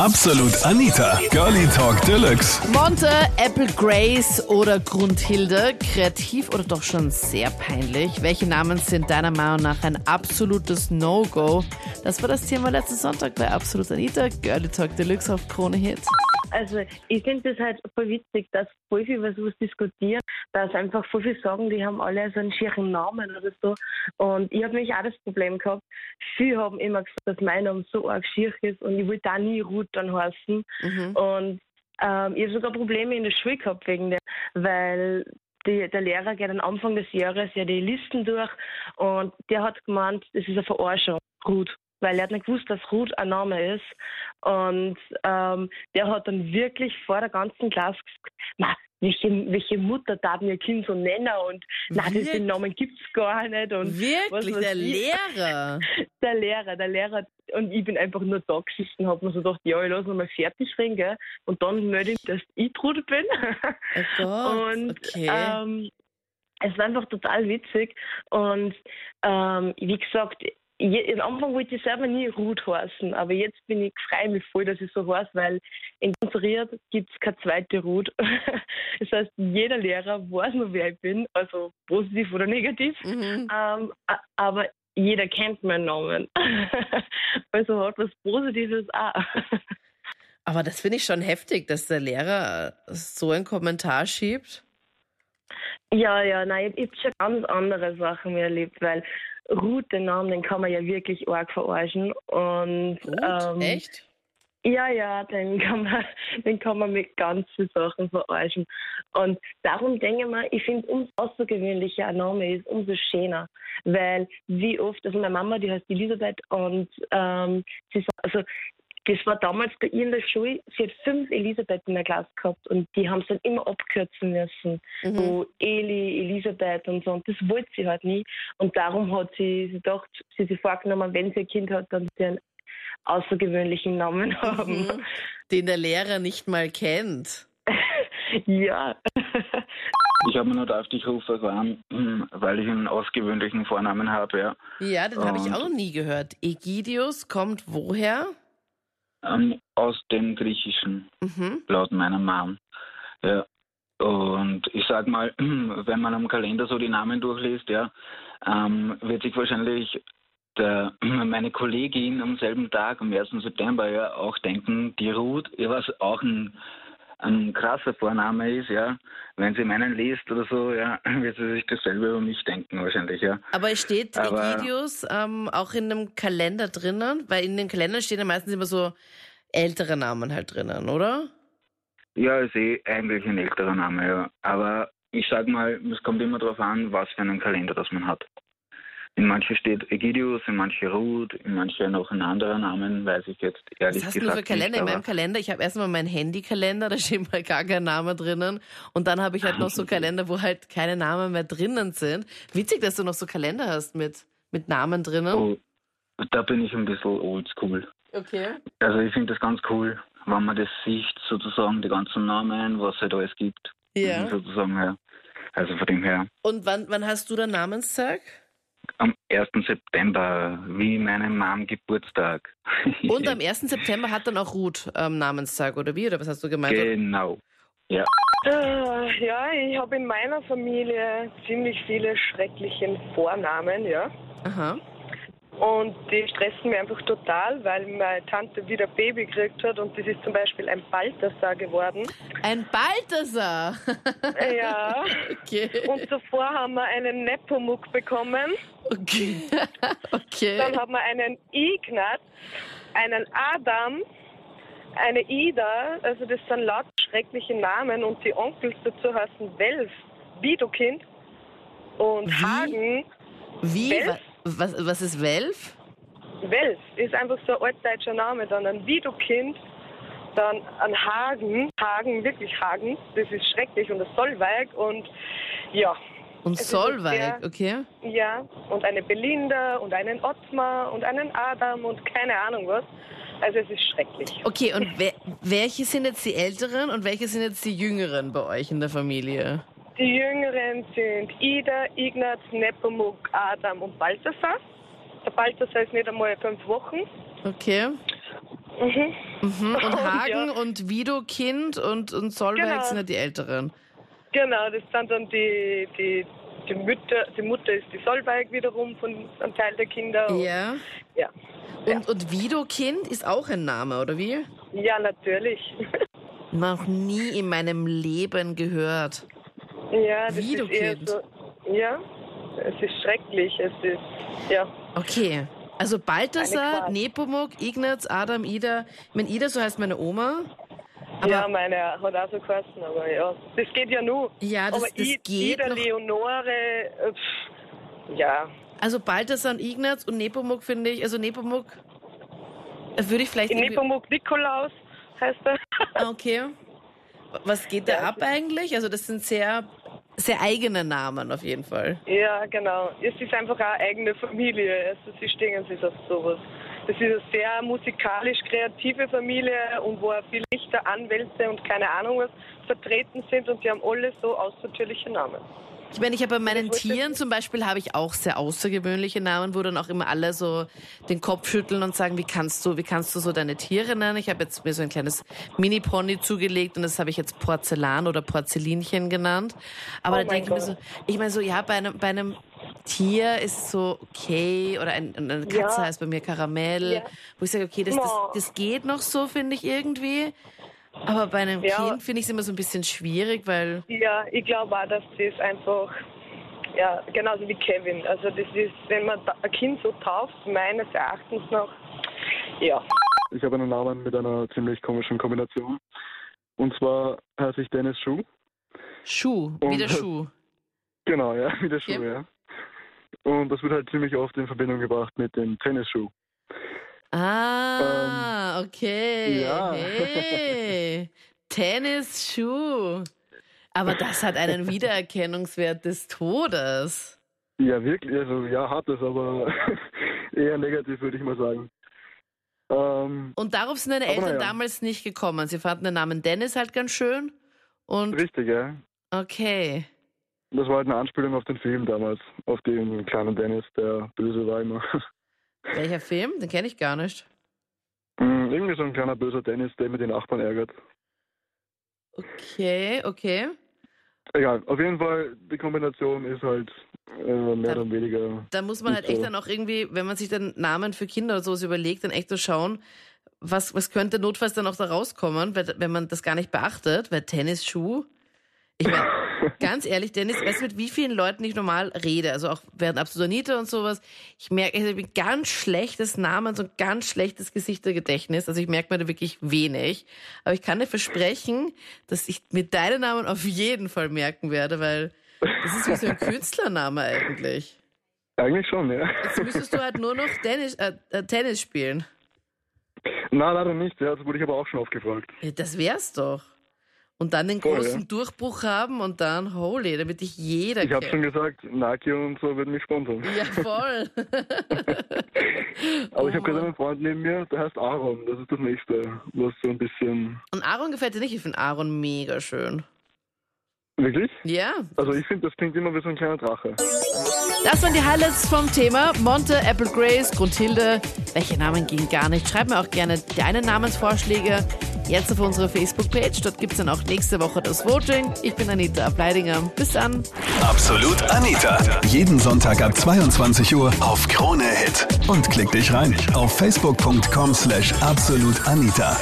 Absolut Anita, Girlie Talk Deluxe. Monte, Apple Grace oder Grundhilde, kreativ oder doch schon sehr peinlich? Welche Namen sind deiner Meinung nach ein absolutes No-Go? Das war das Thema letzten Sonntag bei Absolut Anita, Girlie Talk Deluxe auf Krone Hit. Also ich finde das halt voll witzig, dass voll viel über sowas diskutieren, dass einfach voll viel sagen, die haben alle so einen schieren Namen oder so. Und ich habe nämlich auch das Problem gehabt, viele haben immer gesagt, dass mein Name so arg schier ist und ich wollte da nie Ruth dann heißen. Mhm. Und ähm, ich habe sogar Probleme in der Schule gehabt wegen dem, weil die, der Lehrer geht am Anfang des Jahres ja die Listen durch und der hat gemeint, das ist eine Verarschung, Ruth. Weil er hat nicht gewusst, dass Ruth ein Name ist. Und ähm, der hat dann wirklich vor der ganzen Klasse gesagt, na, welche, welche Mutter darf mir Kind so nennen und na, diesen Namen gibt's gar nicht. Und was Wirklich, weiß der ich. Lehrer. Der Lehrer, der Lehrer. Und ich bin einfach nur da gesessen, hab mir so gedacht, ja, ich lass noch mal fertig reden, gell? Und dann melde ich, dass ich Trude bin. Oh Gott, und okay. ähm, es war einfach total witzig. Und ähm, wie gesagt, je, am Anfang wollte ich selber nie Ruth heißen, aber jetzt bin ich freue mich voll, dass ich so heiße, weil in Konzeriert gibt es keine zweite Ruth. das heißt, jeder Lehrer weiß nur, wer ich bin, also positiv oder negativ. Mhm. Ähm, aber jeder kennt meinen Namen. also hat was Positives auch. Aber das finde ich schon heftig, dass der Lehrer so einen Kommentar schiebt. Ja, ja, nein, ich habe schon ganz andere Sachen erlebt, weil Ruth, den Namen, den kann man ja wirklich arg verarschen. Und Gut, ähm, echt? Ja, ja, den kann man, den kann man mit ganz vielen Sachen verarschen. Und darum denke ich mir, ich finde, umso außergewöhnlicher ein Name ist, umso schöner. Weil wie oft, also meine Mama, die heißt Elisabeth und ähm, sie sagt, also das war damals bei ihr in der Schule, sie hat fünf Elisabeth in der Klasse gehabt und die haben es dann immer abkürzen müssen. Mhm. So Eli, Elisabeth und so. Und das wollte sie halt nie. Und darum hat sie sich gedacht, sie sich vorgenommen, wenn sie ein Kind hat, dann sie einen außergewöhnlichen Namen haben. Mhm. Den der Lehrer nicht mal kennt. Ja. Ich habe mir nur auf dich rufen an, weil ich einen ausgewöhnlichen Vornamen habe, ja. Ja, den habe ich auch noch nie gehört. Egidius kommt woher? Ähm, aus dem Griechischen, Mhm. laut meiner Mom. Ja. Und ich sag mal, wenn man am Kalender so die Namen durchliest, ja, ähm, wird sich wahrscheinlich der, meine Kollegin am selben Tag, am 1. September, ja, auch denken, die Ruth, ja, was auch ein, ein krasser Vorname ist, ja. Wenn sie meinen liest oder so, ja, wird sie sich dasselbe über mich denken wahrscheinlich, ja. Aber es steht Aber- Egidius ähm, auch in einem Kalender drinnen? Weil in den Kalendern stehen ja meistens immer so ältere Namen halt drinnen, oder? Ja, ist eh eigentlich ein älterer Name, ja. Aber ich sag mal, es kommt immer darauf an, was für einen Kalender das man hat. In manchen steht Egidius, in manchen Ruth, in manchen noch ein anderer Namen, weiß ich jetzt ehrlich Was hast du gesagt nur für Kalender? nicht. in meinem Kalender, ich habe erstmal meinen Handykalender, da steht mal gar kein Name drinnen. Und dann habe ich halt noch so Kalender, wo halt keine Namen mehr drinnen sind. Witzig, dass du noch so Kalender hast mit, mit Namen drinnen. oh, da bin ich ein bisschen oldschool. Okay. Also ich finde das ganz cool, wenn man das sieht, sozusagen, die ganzen Namen, was es halt alles gibt. Ja. Sozusagen, ja. Also von dem her. Und wann, wann hast du deinen Namenstag? Am 1. September, wie meinem Mom Geburtstag. Und am 1. September hat dann auch Ruth ähm, Namenstag, oder wie? Oder was hast du gemeint? Genau. Ja. Äh, ja, ich habe in meiner Familie ziemlich viele schreckliche Vornamen, ja. Aha. Und die stressen mir einfach total, weil meine Tante wieder Baby gekriegt hat und das ist zum Beispiel ein Balthasar geworden. Ein Balthasar. Ja. okay. Und zuvor haben wir einen Nepomuk bekommen. Okay. okay. Dann haben wir einen Ignaz, einen Adam, eine Ida. Also das sind laut schreckliche Namen und die Onkels dazu heißen Welf, Widukind und Wie? Hagen. Wie? Welf? Wa- Was, was ist Welf? Welf ist einfach so ein altdeutscher Name. Dann ein Widukind, dann ein Hagen. Hagen, wirklich Hagen. Das ist schrecklich. Und ein Solveig und ja. Und Es Solveig, sehr- okay. Ja, und eine Belinda und einen Ottmar und einen Adam und keine Ahnung was. Also es ist schrecklich. Okay, und welche sind jetzt die Älteren und welche sind jetzt die Jüngeren bei euch in der Familie? Die Jüngeren sind Ida, Ignaz, Nepomuk, Adam und Balthasar. Der Balthasar ist nicht einmal fünf Wochen. Okay. Mhm. Mhm. Und Hagen ja. und Widokind und, und Solveig Genau. sind ja die Älteren. Genau, das sind dann die, die, die Mutter, die Mutter ist die Solveig wiederum von einem Teil der Kinder. Und- Ja. Ja. Und, und Widokind ist auch ein Name, oder wie? Ja, natürlich. Noch nie in meinem Leben gehört. Ja, das ist eher Widokind. so. Ja, es ist schrecklich. Es ist, ja. Okay. Also Balthasar. Nepomuk, Ignaz, Adam, Ida. Ich meine, Ida, so heißt meine Oma. Aber ja, meine hat auch so geheißen, aber ja. Das geht ja nur. Ja, das- aber das I- geht Ida noch. Leonore, äh, pff, ja. also Balthasar und Ignaz und Nepomuk finde ich, also Nepomuk äh, würde ich vielleicht Nepomuk Nikolaus heißt er. Ah, okay. Was geht da Ja, ab eigentlich? Also das sind sehr, sehr eigene Namen auf jeden Fall. Ja, genau. Es ist einfach eine eigene Familie. Also sie stehen sich auf sowas. Das ist eine sehr musikalisch kreative Familie und wo auch viele Richter, Anwälte und keine Ahnung was vertreten sind und die haben alle so außertürliche Namen. Ich meine, ich habe bei meinen Tieren zum Beispiel habe ich auch sehr außergewöhnliche Namen, wo dann auch immer alle so den Kopf schütteln und sagen, wie kannst du, wie kannst du so deine Tiere nennen? Ich habe jetzt mir so ein kleines Mini-Pony zugelegt und das habe ich jetzt Porzellan oder Porzellinchen genannt. Aber Oh da denke ich mir so, ich meine so, ja, bei einem, bei einem Tier ist es so okay oder ein, eine Katze Ja. heißt bei mir Karamell, Ja. wo ich sage, okay, das, das, das geht noch so, finde ich irgendwie. Aber bei einem Ja. Kind finde ich es immer so ein bisschen schwierig, weil Ja, ich glaube auch, dass das einfach, ja, genauso wie Kevin. Also das ist, wenn man da- ein Kind so tauft, meines Erachtens nach, ja. Ich habe einen Namen mit einer ziemlich komischen Kombination. Und zwar heiße ich Dennis Schuh. Schuh, Und- wie der Schuh. Genau, ja, wie der Schuh, Okay. ja. Und das wird halt ziemlich oft in Verbindung gebracht mit dem Tennisschuh. Ah, okay. Ähm, ja. Hey. Tennisschuh. Aber das hat einen Wiedererkennungswert des Todes. Ja, wirklich, also ja, hat es, aber eher negativ, würde ich mal sagen. Ähm, Und darauf sind deine Eltern naja. damals nicht gekommen. Sie fanden den Namen Dennis halt ganz schön. Und richtig, ja. okay. Das war halt eine Anspielung auf den Film damals, auf den kleinen Dennis, der böse war immer. Welcher Film? Den kenne ich gar nicht. Mm, Irgendwie so ein kleiner böser Dennis, der mit den Nachbarn ärgert. Okay, okay. Egal, auf jeden Fall, die Kombination ist halt äh, mehr Dann- oder weniger. Da muss man halt echt so. dann auch irgendwie, wenn man sich den Namen für Kinder oder sowas überlegt, dann echt so schauen, was, was könnte notfalls dann auch da rauskommen, wenn man das gar nicht beachtet, weil Tennisschuh. Ich meine, ganz ehrlich, Dennis, weißt du, mit wie vielen Leuten ich normal rede, also auch während Absolut Anita und sowas, ich merke, ich habe ein ganz schlechtes Namen, so ein ganz schlechtes Gesichtergedächtnis, also ich merke mir da wirklich wenig, aber ich kann dir versprechen, dass ich mir deinen Namen auf jeden Fall merken werde, weil das ist wie so ein Künstlername eigentlich. Eigentlich schon, ja. Jetzt müsstest du halt nur noch Tennis, äh, äh, Tennis spielen. Na, leider nicht, ja, das wurde ich aber auch schon oft gefragt. Ja, das wär's doch. Und dann den Voll, großen ja. Durchbruch haben und dann, holy, damit dich jeder Ich habe schon gesagt, Nike und so würden mich sponsern. Ja, voll. Aber ich Oh habe gerade einen Freund neben mir, der heißt Aaron. Das ist das nächste, was so ein bisschen. Und Aaron gefällt dir nicht? Ich finde Aaron mega schön. Wirklich? Ja. Also ich finde, das klingt immer wie so ein kleiner Drache. Das waren die Highlights vom Thema. Monte, Apple Grace, Grundhilde. Welche Namen gehen gar nicht? Schreib mir auch gerne deine Namensvorschläge jetzt auf unsere Facebook-Page. Dort gibt's dann auch nächste Woche das Voting. Ich bin Anita Ableidinger. Bis dann. Absolut Anita. Jeden Sonntag ab 22 Uhr auf Krone Hit. Und klick dich rein auf facebook.com slash absolutanita.